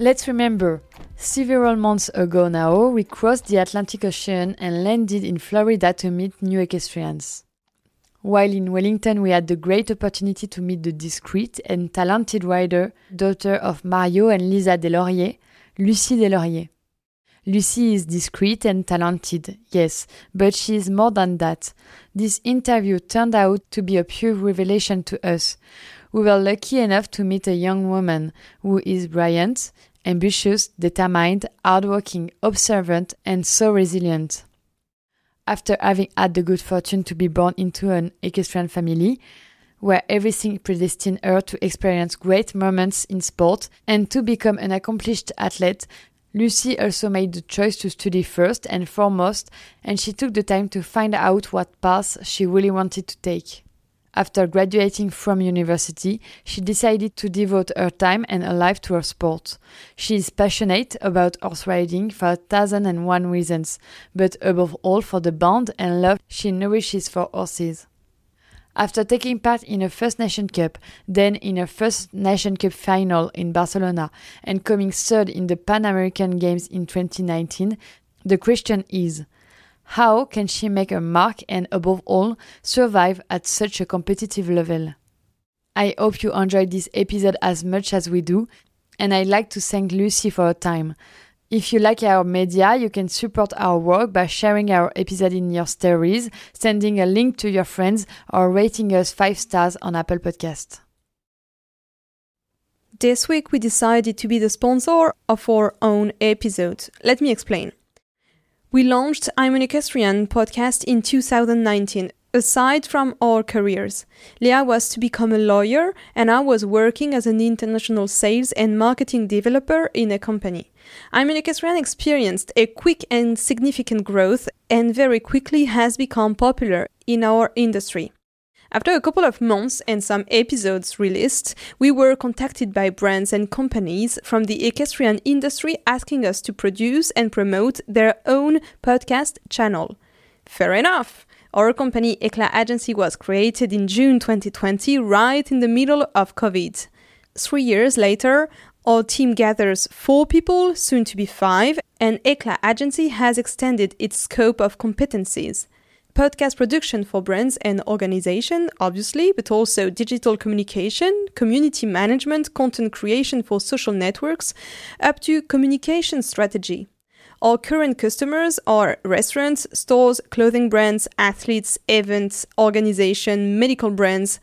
Let's remember, several months ago now, we crossed the Atlantic Ocean and landed in Florida to meet new equestrians. While in Wellington, we had the great opportunity to meet the discreet and talented rider, daughter of Mario and Lisa Deslauriers, Lucy Deslauriers. Lucy is discreet and talented, yes, but she is more than that. This interview turned out to be a pure revelation to us. We were lucky enough to meet a young woman who is brilliant, ambitious, determined, hardworking, observant, and so resilient. After having had the good fortune to be born into an equestrian family, where everything predestined her to experience great moments in sport and to become an accomplished athlete, Lucy also made the choice to study first and foremost, and she took the time to find out what path she really wanted to take. After graduating from university, she decided to devote her time and her life to her sport. She is passionate about horse riding for a thousand and one reasons, but above all for the bond and love she nourishes for horses. After taking part in her first Nation Cup, then in her first Nation Cup final in Barcelona, and coming third in the Pan American Games in 2019, the question is how can she make a mark and, above all, survive at such a competitive level? I hope you enjoyed this episode as much as we do, and I'd like to thank Lucy for her time. If you like our media, you can support our work by sharing our episode in your stories, sending a link to your friends, or rating us 5 stars on Apple Podcast. This week we decided to be the sponsor of our own episode. Let me explain. We launched I'm an Equestrian podcast in 2019, Aside from our careers, Leah was to become a lawyer and I was working as an international sales and marketing developer in a company. I'm an equestrian experienced a quick and significant growth and very quickly has become popular in our industry. After a couple of months and some episodes released, we were contacted by brands and companies from the equestrian industry asking us to produce and promote their own podcast channel. Fair enough. Our company Eclat Agency was created in June 2020, right in the middle of COVID. Three years later, our team gathers four people, soon to be five, and Eclat Agency has extended its scope of competencies. Podcast production for brands and organization, obviously, but also digital communication, community management, content creation for social networks, up to communication strategy. Our current customers are restaurants, stores, clothing brands, athletes, events, organization, medical brands.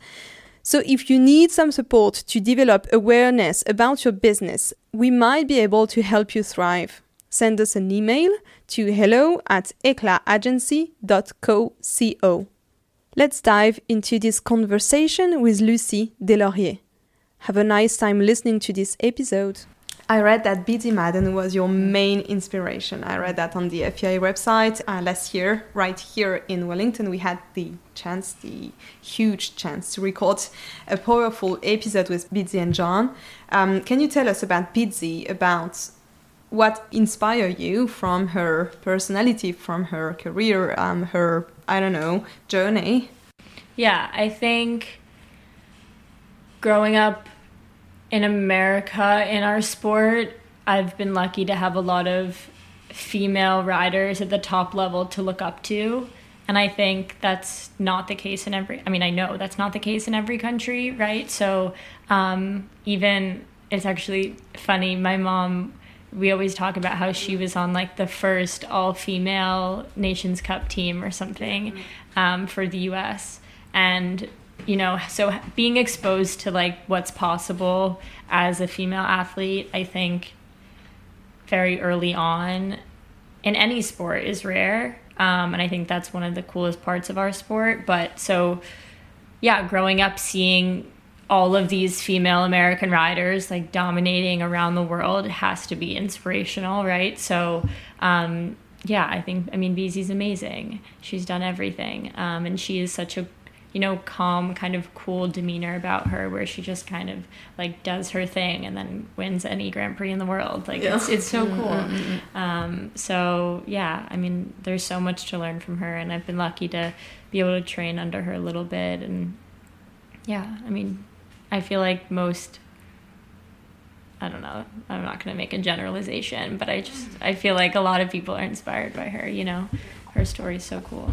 So if you need some support to develop awareness about your business, we might be able to help you thrive. Send us an email to hello at eclatagency.co. Let's dive into this conversation with Lucy Deslauriers. Have a nice time listening to this episode. I read that Beezie Madden was your main inspiration. I read that on the FEI website uh, last year, right here in Wellington. We had the chance, the huge chance to record a powerful episode with Beezie and John. Um, can you tell us about Beezie, about what inspired you from her personality, from her career, um, her, I don't know, journey? Yeah, I think growing up in America in our sport, I've been lucky to have a lot of female riders at the top level to look up to. And I think that's not the case in every, I mean, I know that's not the case in every country, right? So um, even it's actually funny. My mom, we always talk about how she was on like the first all female Nations Cup team or something um, for the US. And, you know, so being exposed to like what's possible as a female athlete, I think very early on in any sport is rare. Um, and I think that's one of the coolest parts of our sport. But so, yeah, growing up seeing all of these female American riders like dominating around the world has to be inspirational, right? So, um, yeah, I think, I mean, Beezie's amazing. She's done everything. Um, and she is such a, you know, calm, kind of cool demeanor about her where she just kind of like does her thing and then wins any Grand Prix in the world. Like, yeah. it's, it's so cool. Mm-hmm. Um, so, yeah, I mean, there's so much to learn from her. And I've been lucky to be able to train under her a little bit. And yeah, I mean, I feel like most I don't know. I'm not going to make a generalization, but I just I feel like a lot of people are inspired by her, you know. Her story's so cool.